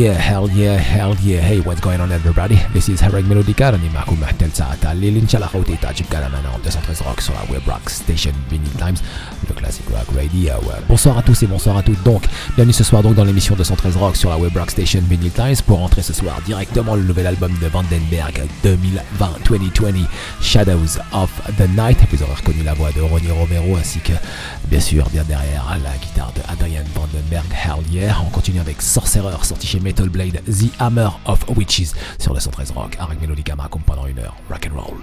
yeah, hell yeah, hell yeah. Hey, what's going on everybody? This is Hereg Melodica, راني معكم محتل ساعة الليل إن شاء الله خوتي تعجبك أنا 213 Rock sur la web rock station Vinyl Times, le Radio. Bonsoir à tous et bonsoir à toutes donc. Bienvenue ce soir donc dans l'émission 213 Rock sur la web rock station Vinyl Times pour entrer ce soir directement le nouvel album de Vandenberg 2020-2020, Shadows of the Night. Vous aurez reconnu la voix de Ronnie Romero ainsi que bien sûr bien derrière la guitare de Adrian Vandenberg, yeah. On continue avec Sorcerer sorti chez Metal Blade, The Hammer of Witches sur le 113 Rock, avec Melody Gamma pendant une heure, rock and roll.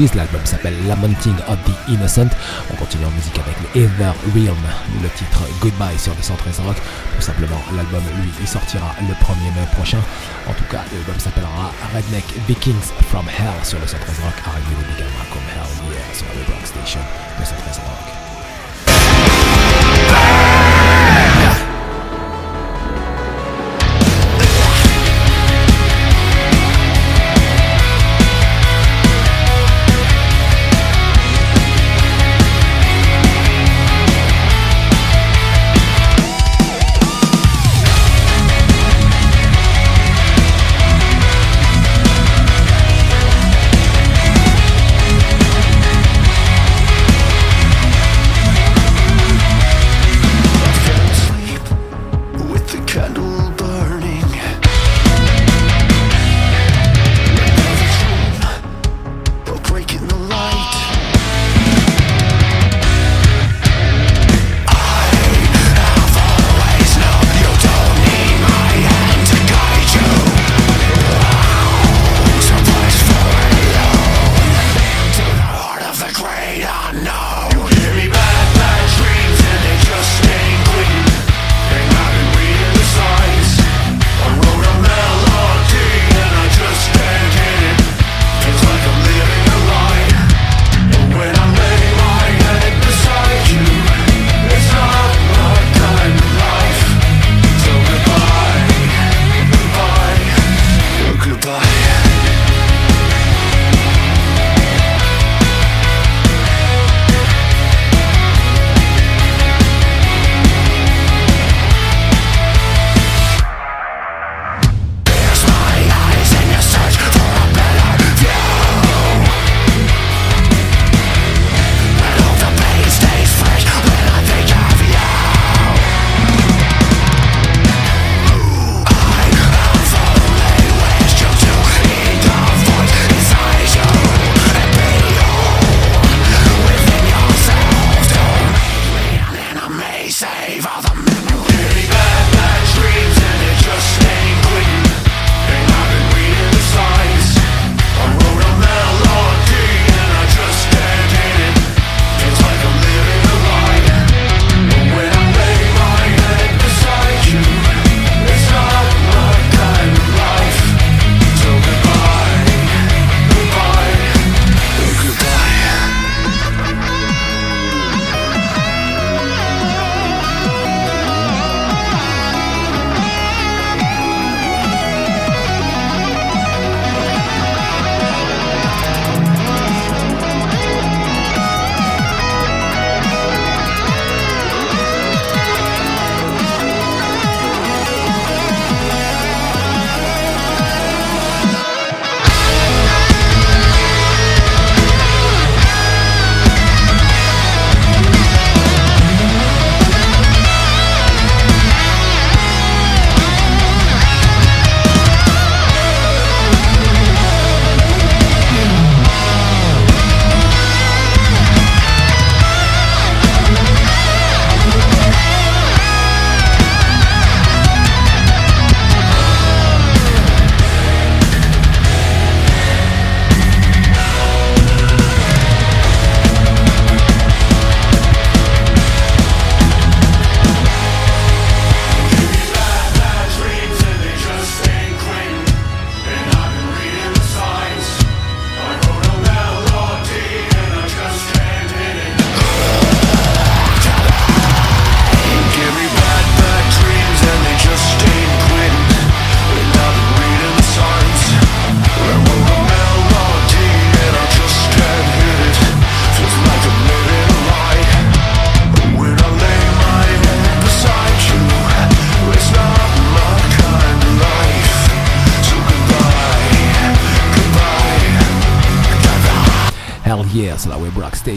L'album s'appelle Lamenting of the Innocent. On continue en musique avec le Ether Realm, le titre Goodbye sur 213 Rock. Tout simplement, l'album, lui, il sortira le 1er mai prochain. En tout cas, l'album s'appellera Redneck Vikings from Hell sur le 113 Rock, arrivé également comme Hell Yeah sur Web Rock Station, 213 Rock.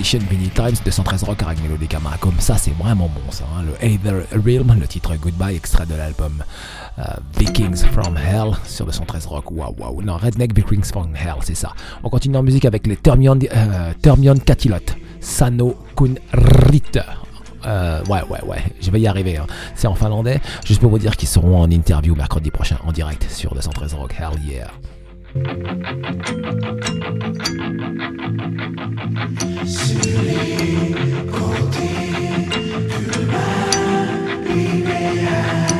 Station, Mini Times, 213 Rock avec Melodica comme ça c'est vraiment bon ça. Hein. Le Either Realm, le titre Goodbye, extrait de l'album euh, Vikings from Hell sur 213 Rock. Waouh waouh. Non, Redneck Vikings from Hell, c'est ça. On continue en musique avec les Termion, euh, Termion Katilot, Sano Kun Rit. Euh, ouais, ouais, ouais, je vais y arriver. Hein. C'est en finlandais. Juste pour vous dire qu'ils seront en interview mercredi prochain en direct sur 213 Rock. Hell yeah. Sürekli koltuğu kürmen bilmeyen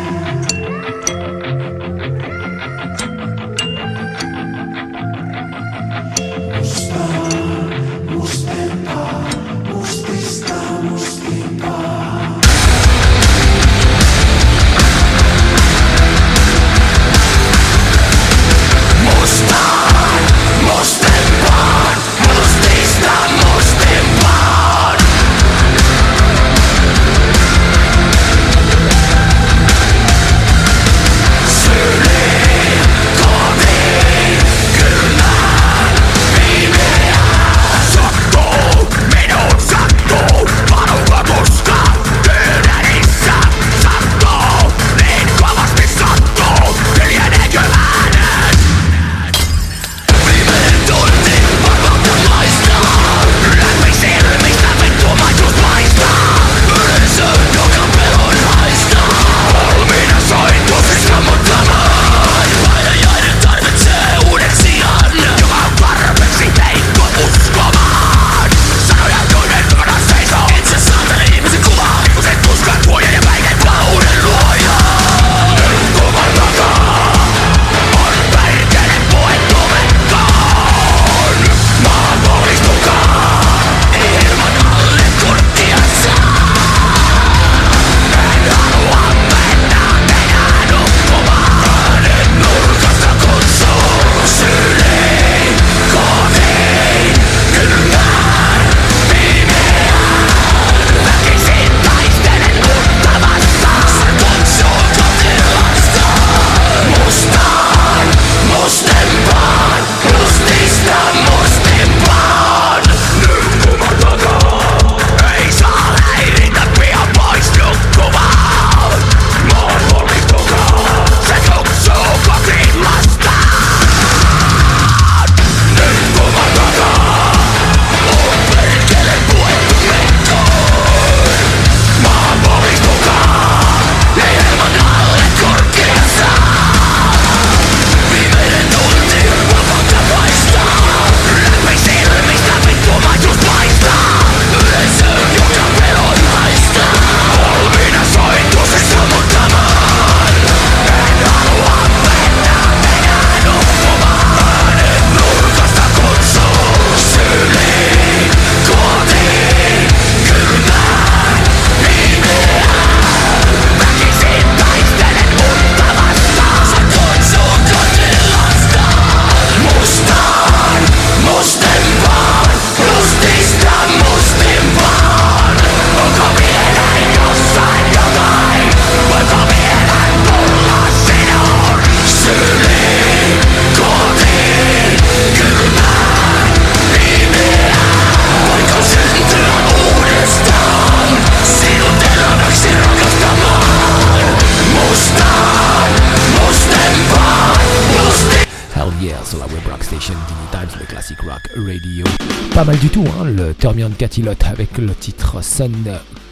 pas mal du tout, hein, le Termion Katilot avec le titre Sun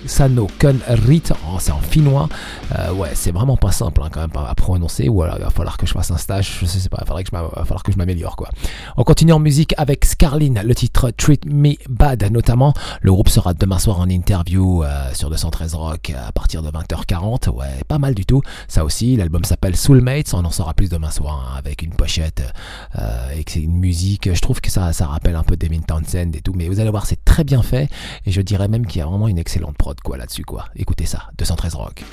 Sano Kun Rit, oh, c'est en finnois. Euh, ouais, c'est vraiment pas simple hein, quand même à prononcer. Ou alors il va falloir que je fasse un stage, je sais pas, il va, falloir que je m'améliore quoi. On continue en musique avec Scarlin, le titre Treat Me Bad notamment. Le groupe sera demain soir en interview euh, sur 213 Rock à partir de 20h40. Ouais, pas mal du tout. Ça aussi, l'album s'appelle Soulmates. On en saura plus demain soir hein, avec une pochette euh, et que c'est une musique. Je trouve que ça, ça rappelle un peu Devin Townsend et tout, mais vous allez voir, c'est très bien fait et je dirais même qu'il y a vraiment une excellente prod quoi là-dessus quoi. Écoutez ça, 213 Rock.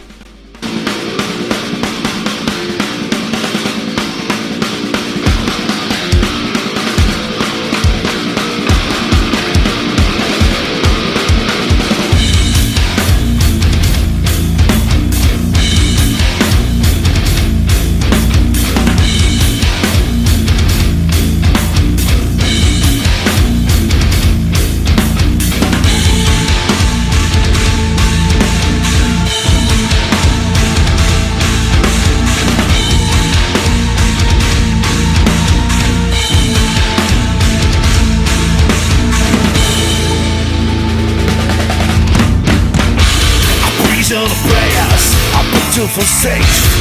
vocês.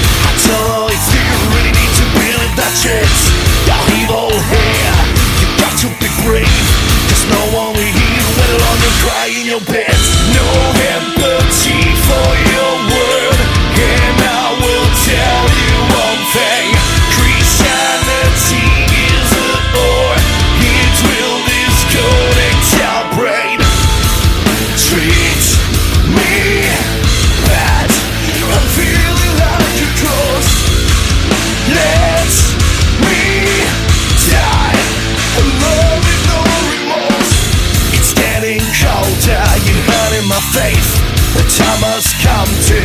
face. The time has come to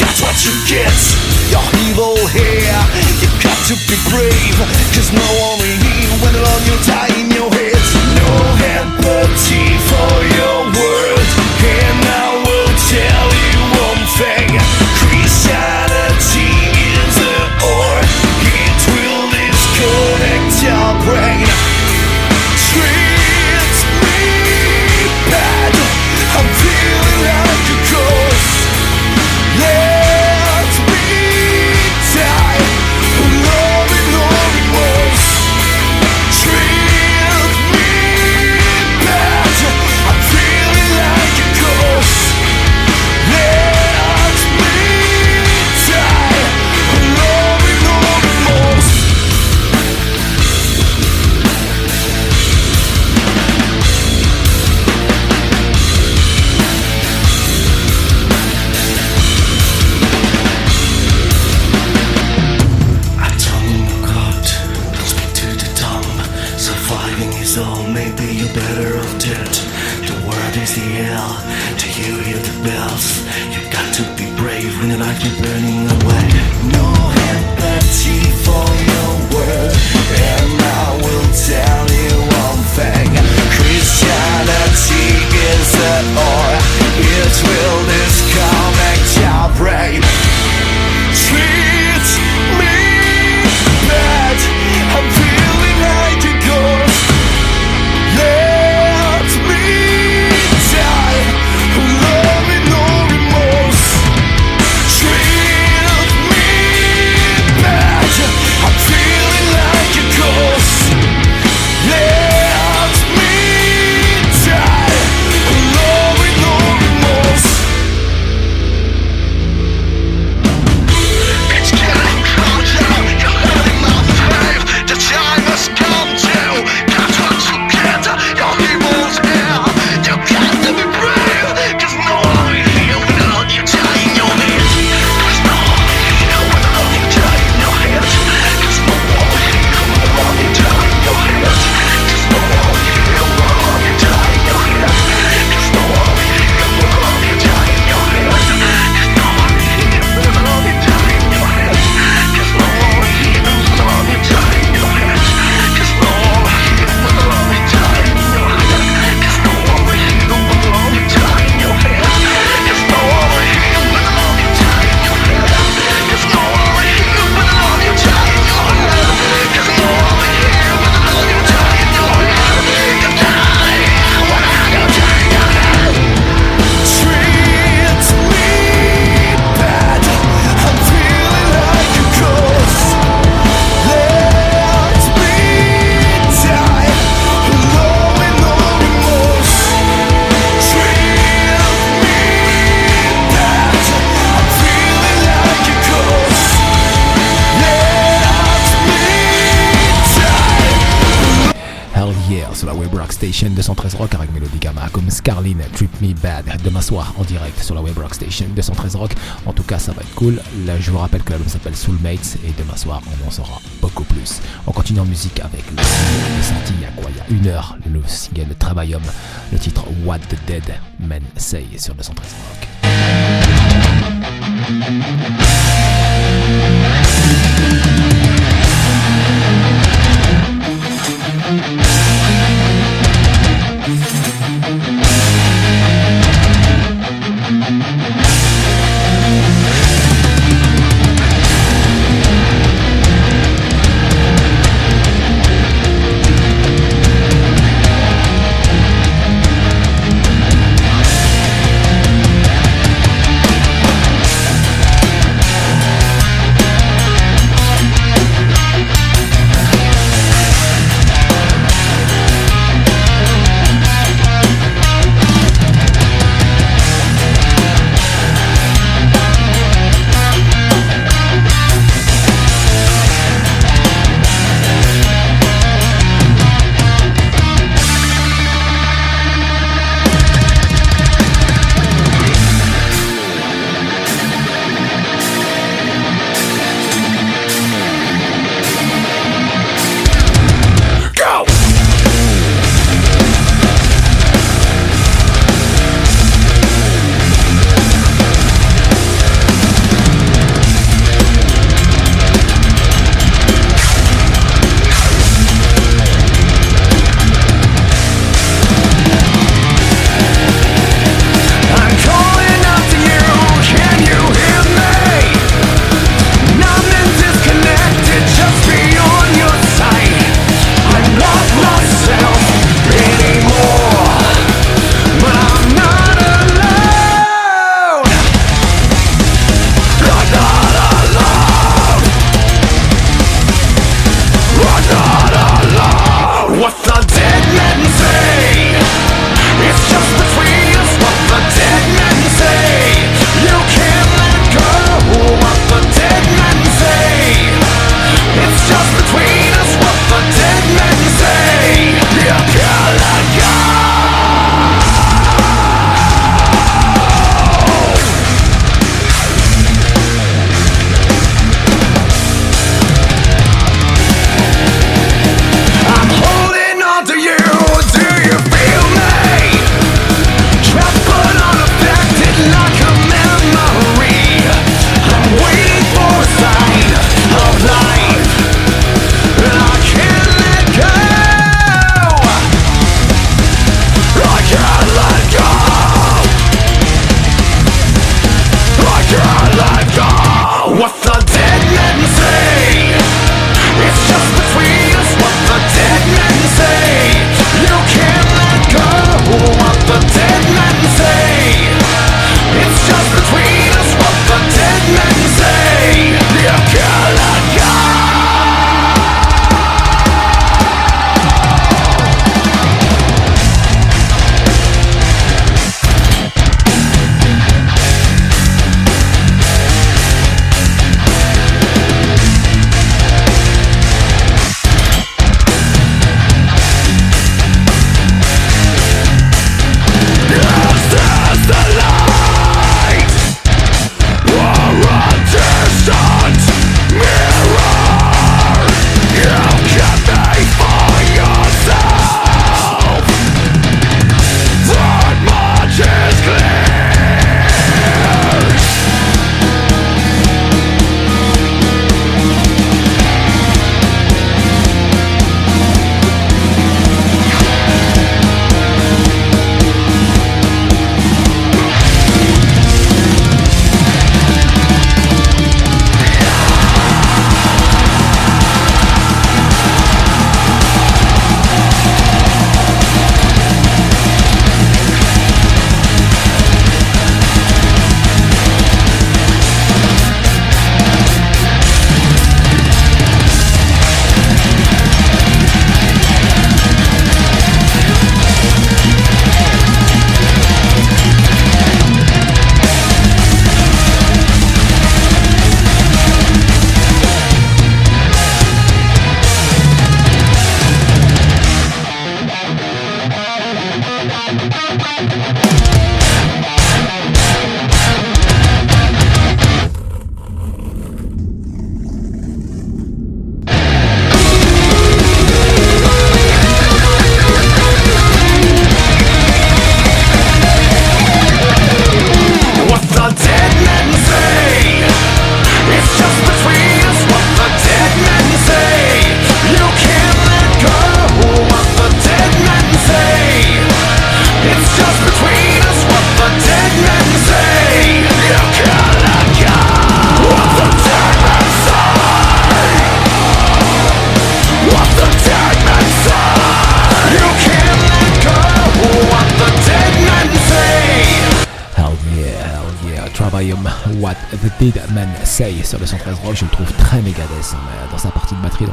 get what you get. You're evil here, You've got to be brave. Cause no one will hear when alone you die in your head. No empathy for your world. Station 213 Rock. En tout cas, ça va être cool. Là, je vous rappelle que l'album s'appelle Soulmates et demain soir, on en saura beaucoup plus. On continue en musique avec le single qui est sorti il y a quoi? Il y a une heure, le single Travaillum, le titre What the Dead Men Say sur 213 Rock.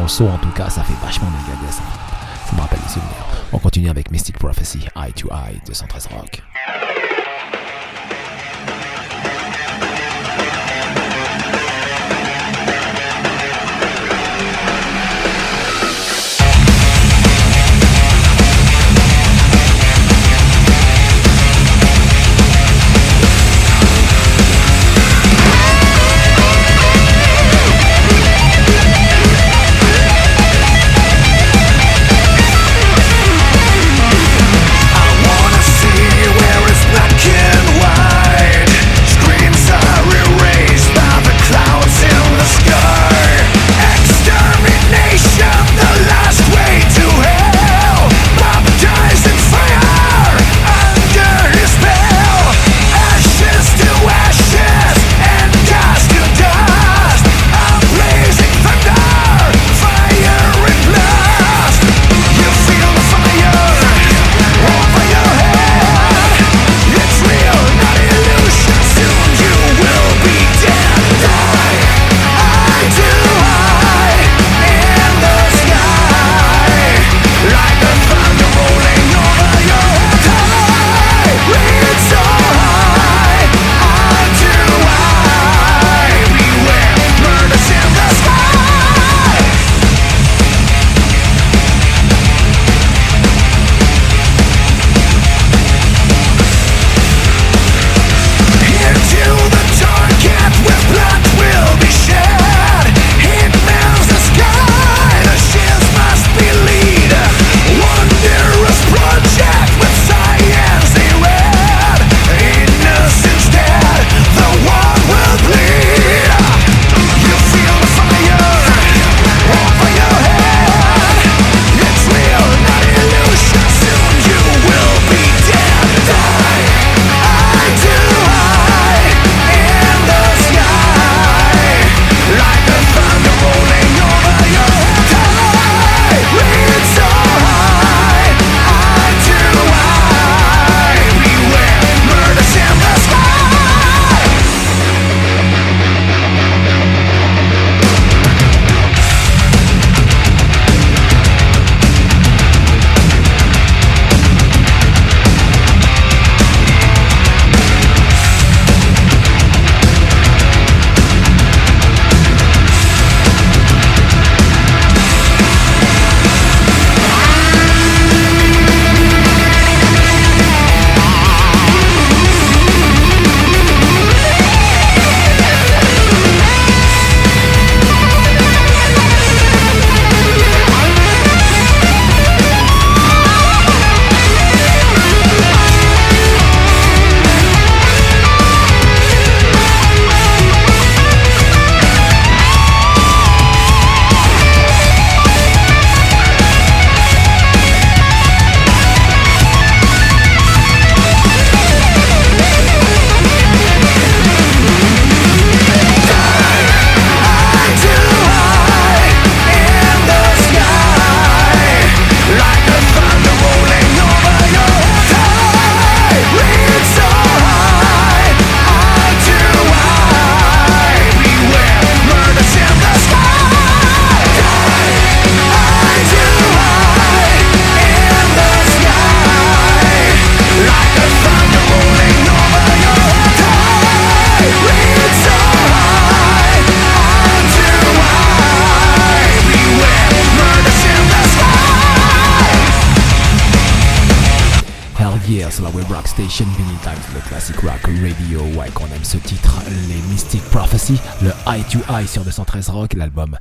Son en tout cas, ça fait vachement Megadeth. Ça me rappelle des souvenirs. On continue avec Mystic Prophecy, Eye to Eye de 113 Rock. Sur 213 Rock, l'album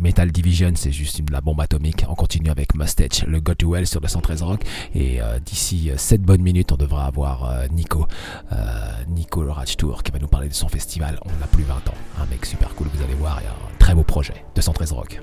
Metal Division, c'est juste une, la bombe atomique. On continue avec Mustache, le Go to Well sur 213 Rock. Et euh, d'ici 7 euh, bonnes minutes, on devra avoir euh, Nico, Nico le Tour, qui va nous parler de son festival. On n'a plus 20 ans. Un mec super cool, vous allez voir, a un très beau projet. 213 Rock.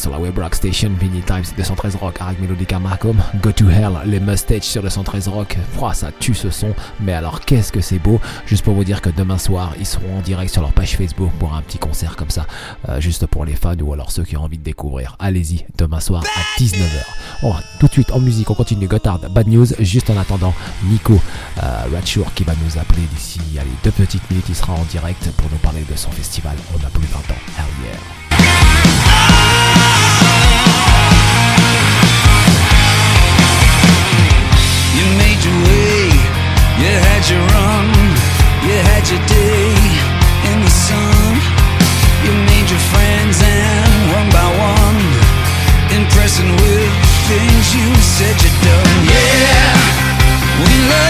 Sur la Web Rock Station, Vinyl Times 213 Rock, avec Melodica Malcolm, Go to Hell, les Mustache sur 213 Rock. Pouah, ça tue ce son, mais alors qu'est-ce que c'est beau? Juste pour vous dire que demain soir, ils seront en direct sur leur page Facebook pour un petit concert comme ça, euh, juste pour les fans ou alors ceux qui ont envie de découvrir. Allez-y, demain soir à 19h. Oh, tout de suite en musique, on continue Gotthard, Bad News, juste en attendant Nico euh, qui va nous appeler d'ici allez, deux petites minutes, il sera en direct pour nous parler de son festival. On a plus 20 ans. Your run, you had your day in the sun. You made your friends and one by one, impressing with things you said you'd done. Yeah, we love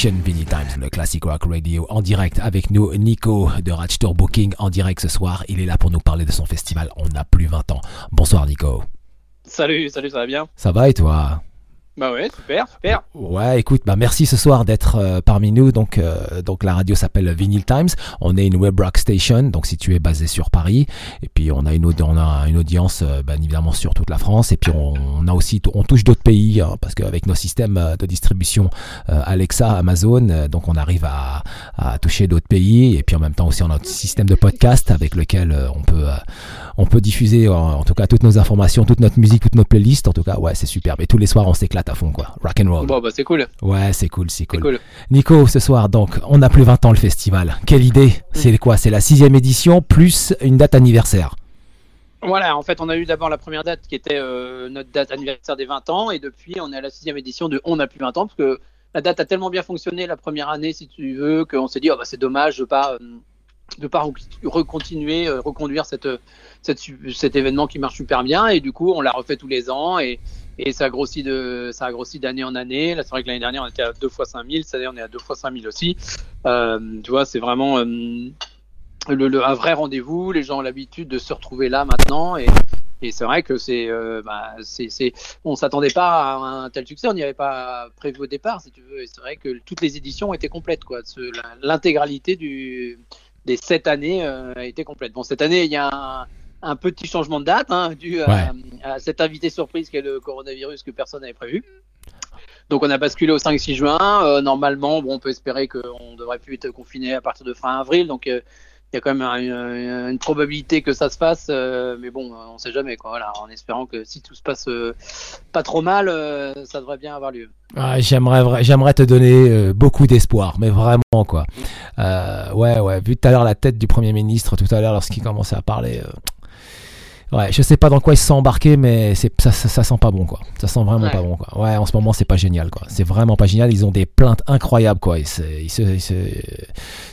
Station, Vinny Times, le Classic Rock Radio, en direct avec nous, Nico de Ratch Tour Booking, en direct ce soir. Il est là pour nous parler de son festival On n'a plus 20 ans. Bonsoir Nico. Salut, salut, ça va bien? Ça va et toi? Bah ouais, super, super. Ouais, écoute, bah merci ce soir d'être euh, parmi nous. Donc, euh, donc la radio s'appelle Vinyl Times. On est une web rock station, donc située basée sur Paris. Et puis on a une, on a une audience, euh, bien évidemment, sur toute la France. Et puis on, a aussi, on touche d'autres pays, hein, parce qu'avec nos systèmes euh, de distribution euh, Alexa, Amazon, euh, donc on arrive à, à toucher d'autres pays. Et puis en même temps aussi on a notre système de podcast avec lequel on peut, on peut diffuser, en, tout cas, toutes nos informations, toute notre musique, toutes nos playlists. En tout cas, ouais, c'est super. Mais tous les soirs on s'éclate à fond, quoi. Rock and roll. Bon, bah c'est cool, Ouais, c'est cool, c'est cool. cool. Nico, ce soir, donc, on n'a plus 20 ans le festival. Quelle idée C'est quoi? C'est la sixième édition plus une date anniversaire. Voilà, en fait, on a eu d'abord la première date qui était euh, notre date anniversaire des 20 ans, et depuis, on est à la sixième édition de On n'a plus 20 ans, parce que la date a tellement bien fonctionné la première année, si tu veux, qu'on s'est dit, oh, bah, c'est dommage de pas, euh, de pas re- recontinuer, euh, reconduire cette, cet événement qui marche super bien, et du coup, on l'a refait tous les ans, et, et ça a grossi de, ça a d'année en année. Là, c'est vrai que l'année dernière, on était à deux fois 5000, cette année, on est à deux fois 5000 aussi. Euh, tu vois, c'est vraiment, euh, un vrai rendez-vous. Les gens ont l'habitude de se retrouver là maintenant. Et, c'est vrai que c'est, euh, bah, on s'attendait pas à un tel succès. On n'y avait pas prévu au départ, si tu veux. Et c'est vrai que toutes les éditions étaient complètes, quoi. L'intégralité des sept années euh, été complète. Bon, cette année, il y a un, un petit changement de date, hein, dû à, Ouais. à cet invité surprise qui est le coronavirus que personne n'avait prévu. Donc on a basculé au 5-6 juin. Euh, normalement, bon, on peut espérer qu'on devrait plus être confiné à partir de fin avril. Donc euh, il y a quand même un- une, une probabilité que ça se fasse, euh, mais bon, on sait jamais quoi. Voilà, en espérant que si tout se passe pas trop mal, ça devrait bien avoir lieu. Ah, j'aimerais, j'aimerais te donner beaucoup d'espoir, mais vraiment, quoi. Ouais, ouais, vu tout à l'heure la tête du Premier ministre, tout à l'heure, lorsqu'il commençait à parler. Ouais, je sais pas dans quoi il se sent embarqué, mais c'est, ça, ça, ça sent pas bon, quoi. Ça sent vraiment Ouais. pas bon, quoi. Ouais, en ce moment, c'est pas génial, quoi. C'est vraiment pas génial. Ils ont des plaintes incroyables, quoi. Ils se- ils se- ils se-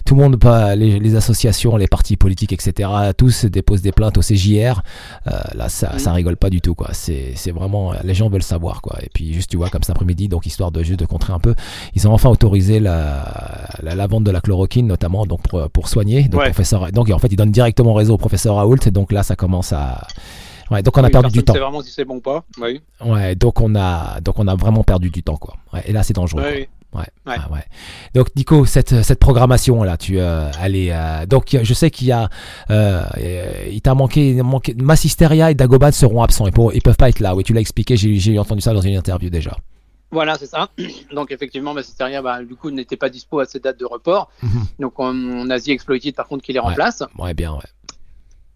tout le monde, pas les, les associations, les partis politiques, etc., tous déposent des plaintes au CJR. Euh, là, ça, Mhm. ça rigole pas du tout, quoi. C'est, c'est vraiment, les gens veulent savoir, quoi. Et puis, juste, tu vois, comme cet après-midi, donc histoire de juste de contrer un peu, ils ont enfin autorisé la, la, la vente de la chloroquine, notamment, donc pour, pour soigner. Donc, Ouais. professeur, donc, en fait, ils donnent directement raison au professeur Raoult. Donc là, ça commence à Ouais, donc on a Oui, perdu du temps. sait vraiment si c'est bon ou pas. Oui. Ouais, donc on a, donc on a vraiment perdu du temps, quoi. Ouais, et là, c'est dangereux. Oui. Ouais, Ouais. ouais, ouais. Donc Nico, cette, cette programmation là, tu euh, est, euh, donc je sais qu'il y a, euh, il t'a manqué, manqué, Massisteria et Dagoban seront absents, ils, pour, ils peuvent pas être là. Oui, tu l'as expliqué, j'ai j'ai entendu ça dans une interview déjà. Voilà, c'est ça. Donc effectivement, Massisteria, bah, du coup, n'était pas dispo à cette date de report. Mhm. Donc on, on a The Exploited, par contre, qui les remplace. Ouais, bien, ouais.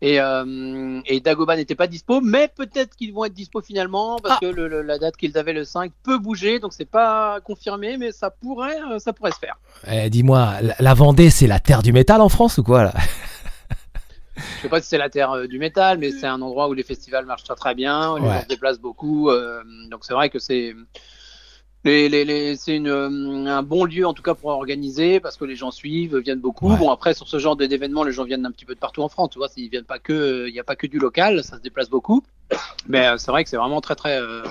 Et, euh, et Dagoba n'était pas dispo, mais peut-être qu'ils vont être dispo finalement, parce que le- le- la date qu'ils avaient le 5 peut bouger, donc c'est pas confirmé, mais ça pourrait, euh, ça pourrait se faire. Eh, Dis-moi, la, la Vendée, c'est la terre du métal en France ou quoi là? Je sais pas si c'est la terre euh, du métal, mais c'est un endroit où les festivals marchent très très bien, les Ouais. gens se déplacent beaucoup, euh, donc c'est vrai que c'est les, les, les- c'est une, euh, un bon lieu en tout cas pour organiser parce que les gens suivent, viennent beaucoup. Ouais. Bon après sur ce genre d'événements, les gens viennent un petit peu de partout en France, tu vois, s'ils viennent pas que, il n'y a pas que du local, ça se déplace beaucoup, mais euh, c'est vrai que c'est vraiment très très euh,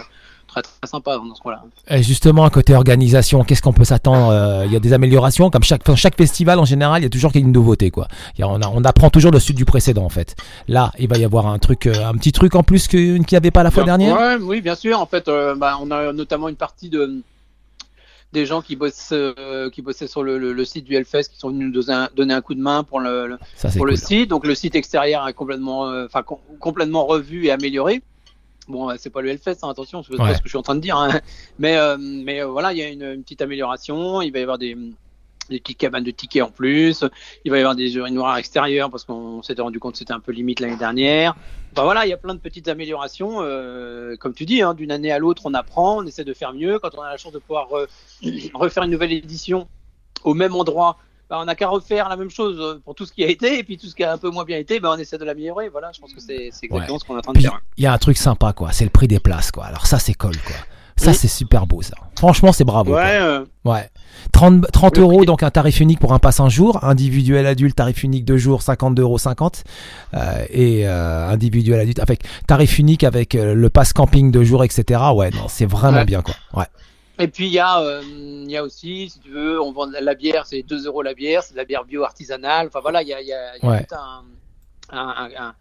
très très sympa dans ce coin-là. Et justement, à côté organisation, qu'est-ce qu'on peut s'attendre Euh, Il y a des améliorations, comme chaque, chaque festival en général, il y a toujours une nouveauté. Quoi. Il y a- on, a- on apprend toujours le sud du précédent en fait. Là, il va y avoir un truc, euh, un petit truc en plus qu'il n'y avait pas la fois Bien- dernière? ouais, Oui, bien sûr. En fait, euh, bah, on a notamment une partie de des gens qui bossent euh, qui bossaient sur le, le- le site du Hellfest qui sont venus nous donner un, donner un coup de main pour le, le- Ça c'est pour cool. le site. Donc le site extérieur est complètement euh, com- complètement revu et amélioré. Bon, euh, c'est pas le Hellfest, hein, attention, c'est pas ce que je suis en train de dire. hein. Mais euh, mais euh, voilà, il y a une, une petite amélioration. Il va y avoir des des petites cabanes de tickets en plus. Il va y avoir des urinoirs extérieurs parce qu'on s'était rendu compte que c'était un peu limite l'année dernière. Enfin voilà, il y a plein de petites améliorations. euh, comme tu dis, hein, d'une année à l'autre, on apprend, on essaie de faire mieux. Quand on a la chance de pouvoir refaire une nouvelle édition au même endroit, bah, on n'a qu'à refaire la même chose euh, pour tout ce qui a été. Et puis tout ce qui a un peu moins bien été, bah, on essaie de l'améliorer. Voilà, je pense que c'est exactement ce qu'on est en train de Puis, faire. il y a un truc sympa, quoi. C'est le prix des places, quoi. Alors ça, c'est cool, quoi. Ça, Oui. c'est super beau, ça. Franchement, c'est bravo. Ouais, euh, Ouais. 30, 30 Le euros, donc un tarif unique pour un pass un jour. Individuel adulte, tarif unique deux jours, 52,50 euros. Euh, et euh, individuel adulte, avec tarif unique avec le pass camping deux jours, etc. Ouais, non, c'est vraiment Ouais. bien, quoi. Ouais. Et puis il y a, euh, il y a aussi, si tu veux, on vend de la, la bière, c'est 2 euros la bière, c'est de la bière bio artisanale. Enfin voilà, il y a, il y a, il y a Ouais. tout un, un, un-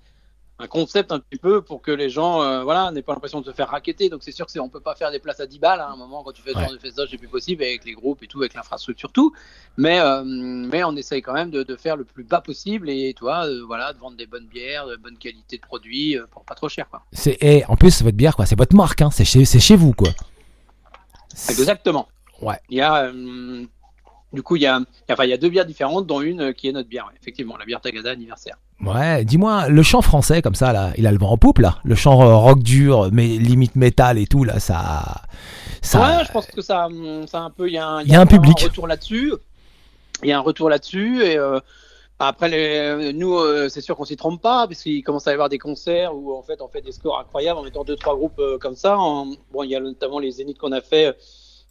un concept un petit peu pour que les gens, euh, voilà, n'aient pas l'impression de se faire raqueter. Donc c'est sûr que c'est, on peut pas faire des places à 10 balles hein, à un moment quand tu fais ce Ouais. genre de festival, c'est plus possible avec les groupes et tout, avec l'infrastructure tout. Mais euh, mais on essaye quand même de, de faire le plus bas possible et toi, voilà, de vendre des bonnes bières, de bonne qualité de produits pour pas trop cher quoi. Et en plus, votre bière, quoi. C'est votre marque, hein. C'est chez, c'est chez vous, quoi. Exactement. Ouais. Il y a, euh, du coup, il y a, enfin, il y a deux bières différentes, dont une qui est notre bière, effectivement, la bière Tagada anniversaire. Ouais, dis-moi, le chant français, comme ça, là, il a le vent en poupe, là. Le chant euh, rock dur, mais limite métal et tout, là, ça. ça Ouais, je pense que ça, hum, ça un peu, il y a un, Il y a un public. retour là-dessus. Il y a un retour là-dessus et euh, après, les, nous, euh, c'est sûr qu'on s'y trompe pas, parce qu'il commence à y avoir des concerts où en fait on fait des scores incroyables en mettant deux trois groupes euh, comme ça. Bon, il y a notamment les Zéniths qu'on a fait, euh,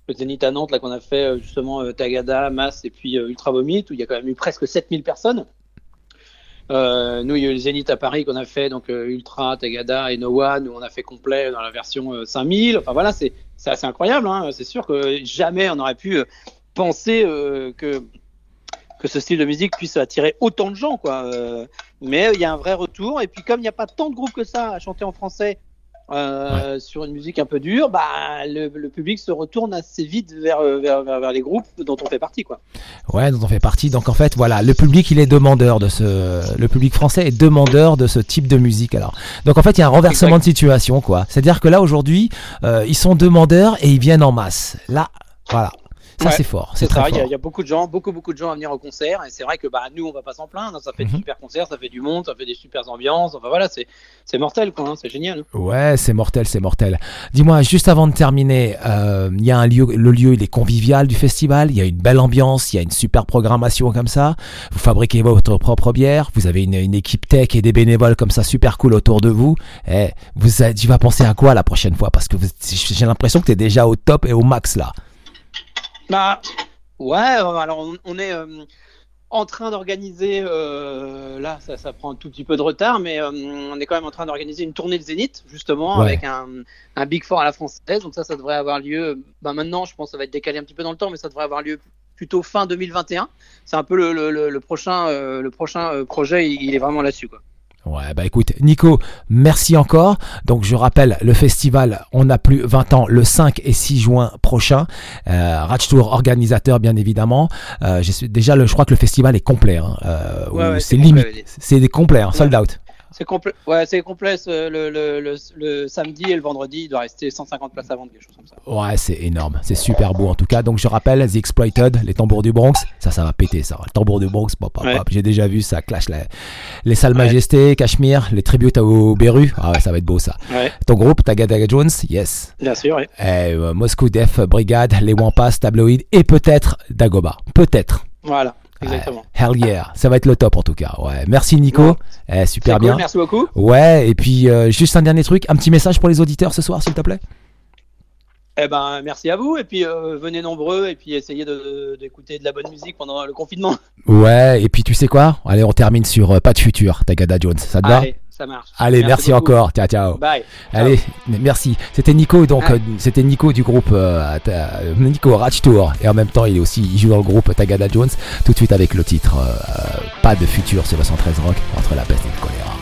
le Zénith à Nantes là qu'on a fait euh, justement euh, Tagada, Mass et puis euh, Ultra Vomit où il y a quand même eu presque 7000 personnes. Euh, nous, il y a eu le Zénith à Paris qu'on a fait, donc euh, Ultra, Tagada et No One, où on a fait complet dans la version euh, 5000. Enfin voilà, c'est assez incroyable. Hein. C'est sûr que jamais on aurait pu euh, penser euh, que que ce style de musique puisse attirer autant de gens, quoi. Euh, mais il y a un vrai retour. Et puis comme il n'y a pas tant de groupes que ça à chanter en français euh, sur une musique un peu dure, bah le, le public se retourne assez vite vers, euh, vers, vers, vers les groupes dont on fait partie, quoi. Ouais, dont on fait partie. Donc en fait, voilà, le public, il est demandeur de ce, le public français est demandeur de ce type de musique. Alors, donc en fait, il y a un renversement Exact. de situation, quoi. C'est-à-dire que là aujourd'hui, euh, ils sont demandeurs et ils viennent en masse. Là, voilà, ça Ouais, c'est fort, c'est très. Il y, a- y beaucoup de gens, beaucoup beaucoup de gens à venir au concert. Et c'est vrai que bah nous on va pas s'en plaindre. Ça fait Mhm. de super concerts, ça fait du monde, ça fait des super ambiances. Enfin voilà, c'est c'est mortel, quoi. hein, c'est génial. Ouais, c'est mortel, c'est mortel. Dis-moi, juste avant de terminer, euh, il y a un lieu, le lieu il est convivial du festival, il y a une belle ambiance, il y a une super programmation comme ça. Vous fabriquez votre propre bière, vous avez une, une équipe tech et des bénévoles comme ça super cool autour de vous. Eh, vous, tu vas penser à quoi la prochaine fois? Parce que j'ai l'impression que tu es déjà au top et au max là. Bah ouais. euh, Alors on, on est euh, en train d'organiser. euh, là, ça, ça prend un tout petit peu de retard, mais euh, on est quand même en train d'organiser une tournée de Zénith justement Ouais. avec un, un Big Four à la française. Donc ça, ça devrait avoir lieu. Bah maintenant, je pense que ça va être décalé un petit peu dans le temps, mais ça devrait avoir lieu plutôt fin 2021. C'est un peu le, le, le- le prochain, euh, le prochain euh, projet. Il, il est vraiment là-dessus, quoi. Ouais, bah écoute, Nico, merci encore. Donc je rappelle, le festival On a plus 20 ans le 5 et 6 juin prochain. Euh, Ratch Tour organisateur bien évidemment. Euh, je, suis- déjà, le, je crois que le festival est complet. hein. Euh, Ouais, ou ouais, c'est limite, complet, c'est des complets, hein, sold out. C'est complet, ouais, c'est complet ce- le, le, le, le samedi et le vendredi. Il doit rester 150 places à vendre, quelque chose comme ça. Ouais, c'est énorme, c'est super beau en tout cas. Donc je rappelle, The Exploited, les tambours du Bronx, ça, ça va péter ça. Le tambour du Bronx, pop, pop, Ouais. pop. j'ai déjà vu ça clash les, les salles majestés, Cachemire, les tributes au Beru. Ah ouais, ça va être beau ça. Ouais, Ton groupe, Tagadaga Jones, yes. bien sûr. ouais. Eh, euh, Moscou Def Brigade, les Wampas, Tabloïd et peut-être Dagoba. Peut-être. Voilà, exactement. Ouais, hell yeah, ça va être le top en tout cas. Ouais, merci Nico. Eh, super cool, bien. merci beaucoup. Ouais, et puis euh, juste un dernier truc, un petit message pour les auditeurs ce soir, s'il te plaît. Eh ben, merci à vous. Et puis, euh, venez nombreux et puis essayez de- d'écouter de, la bonne musique pendant le confinement. Ouais, et puis tu sais quoi? Allez, on termine sur euh, Pas de futur, Tagada Jones. Ça te va? Allez, ça marche. Allez, merci, encore. Ciao, ciao. Bye. Allez, merci. C'était Nico, donc Ah. euh, c'était Nico du groupe euh, euh, Nico Ratch Tour, et en même temps il est aussi il joue dans le groupe Tagada Jones. Tout de suite avec le titre euh, Pas de futur sur le 113 Rock entre la peste et le choléra.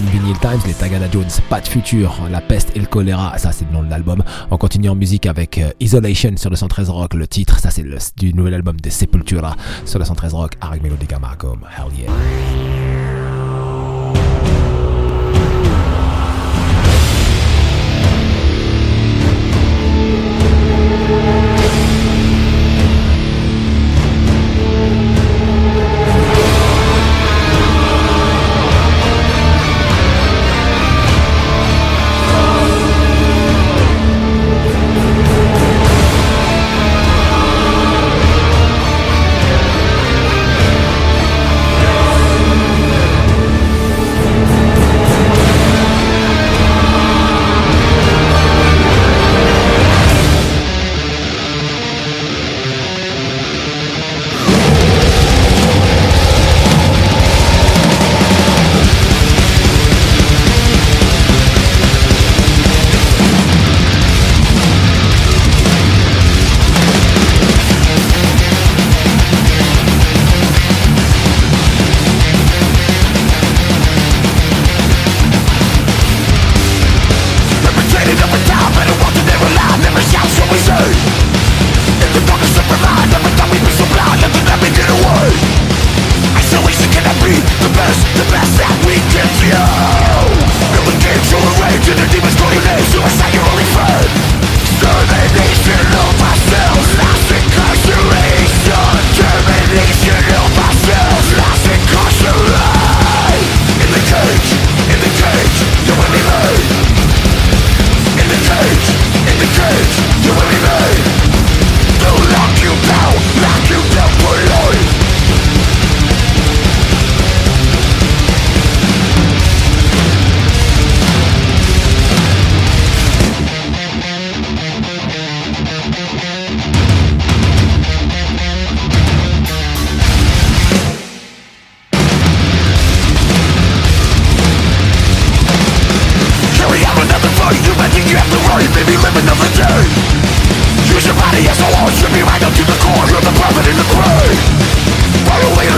Vinyl Times, les Tagada Jones, pas de futur, la peste et le choléra, ça c'est le nom de l'album. On continue en musique avec euh, Isolation sur le 113 Rock, le titre, ça c'est du nouvel album de Sepultura sur le 113 Rock, avec Melodica Marcom, hell yeah.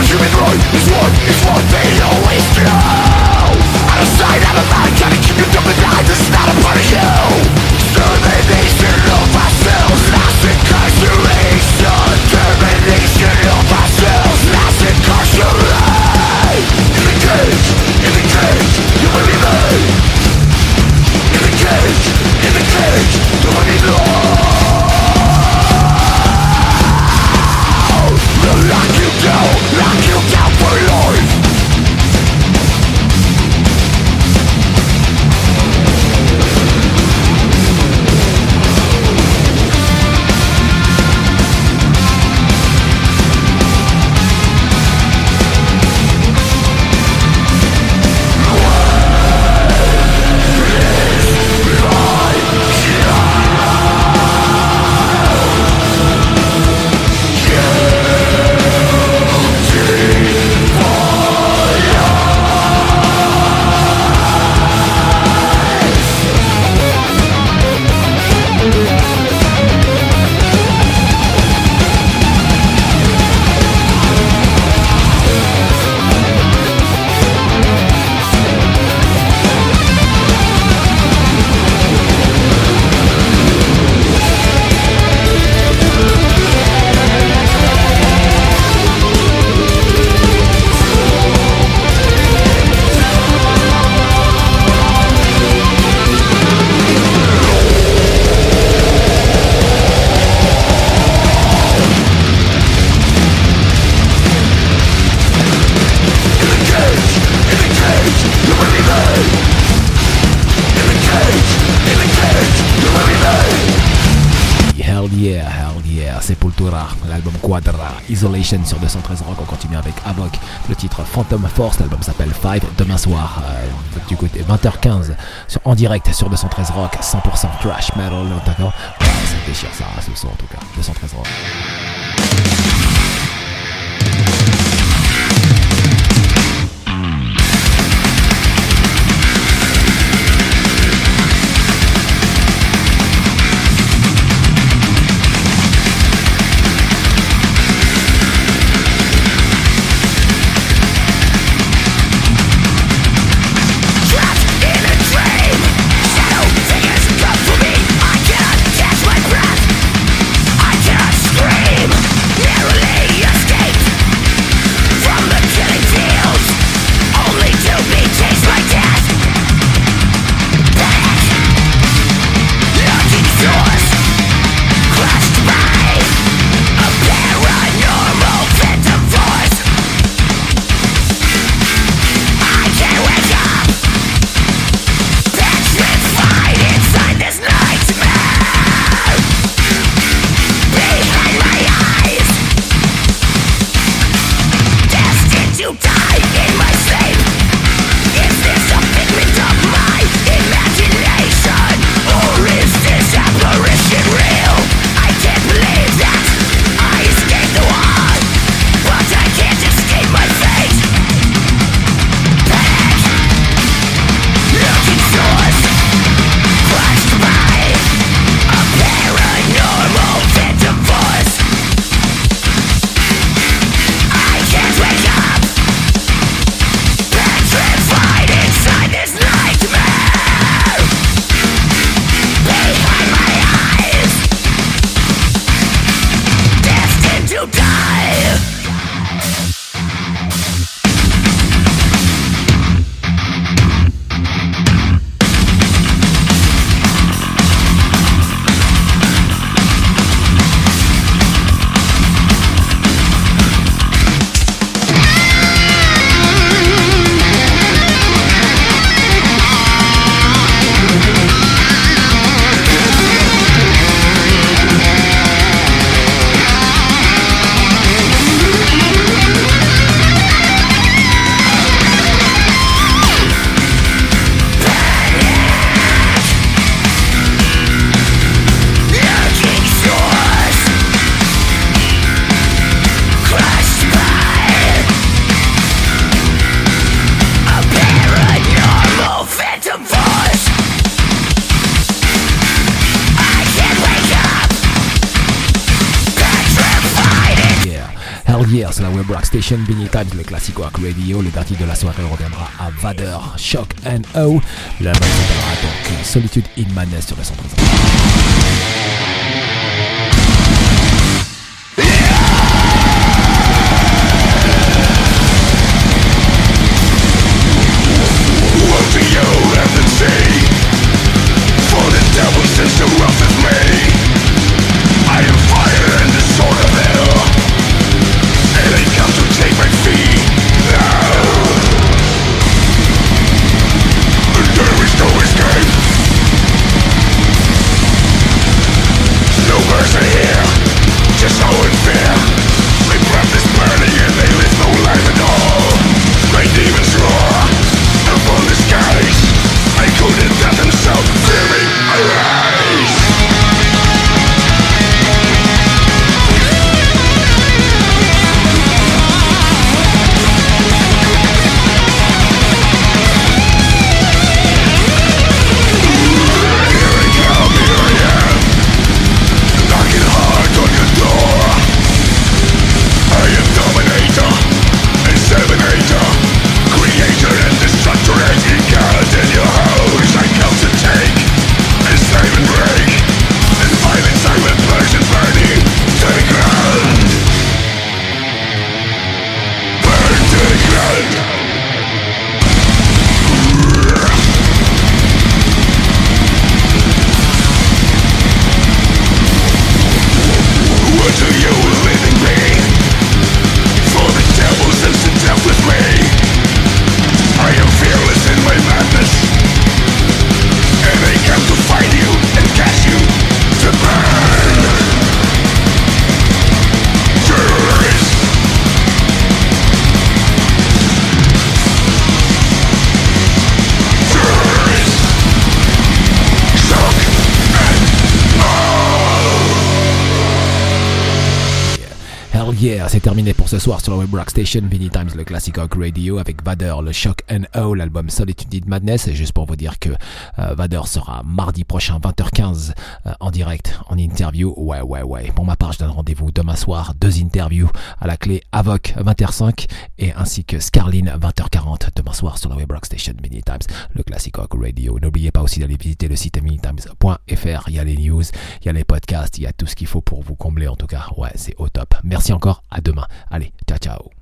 Human right is what, they always do. Mind, trying to keep you dumb and This is not a part of you yeah, hell yeah, Sepultura, l'album Quadra, Isolation sur 213 Rock, on continue avec Avoc, le titre Phantom Force, l'album s'appelle Five, demain soir, euh, du côté 20h15, sur, en direct sur 213 Rock, 100% thrash metal, d'accord? Ouais, Ça déchire ça, ce son en tout cas, 213 Rock. Station Benita, le classico Rock Radio. Le parti de la soirée reviendra à Vader, Shock and O. La main s'appellera donc Solitude in Madness sur le 113. Soir sur la web rock station Vinny Times, le classic rock radio avec Vader, le Shock and O, l'album Solitude Madness. Et juste pour vous dire que euh, Vader sera mardi prochain 20h15 euh, en direct, en interview. Ouais, ouais, ouais. Pour ma part, je donne rendez-vous demain soir, deux interviews à la clé Avoc 20h05 et ainsi que Scarline 20h40 demain soir sur la web rock station Vinny Times, le classic rock radio. N'oubliez pas aussi d'aller visiter le site minitimes.fr. Il y a les news, il y a les podcasts, il y a tout ce qu'il faut pour vous combler en tout cas. Ouais, c'est au top. Merci encore, à demain. Allez, ciao ciao.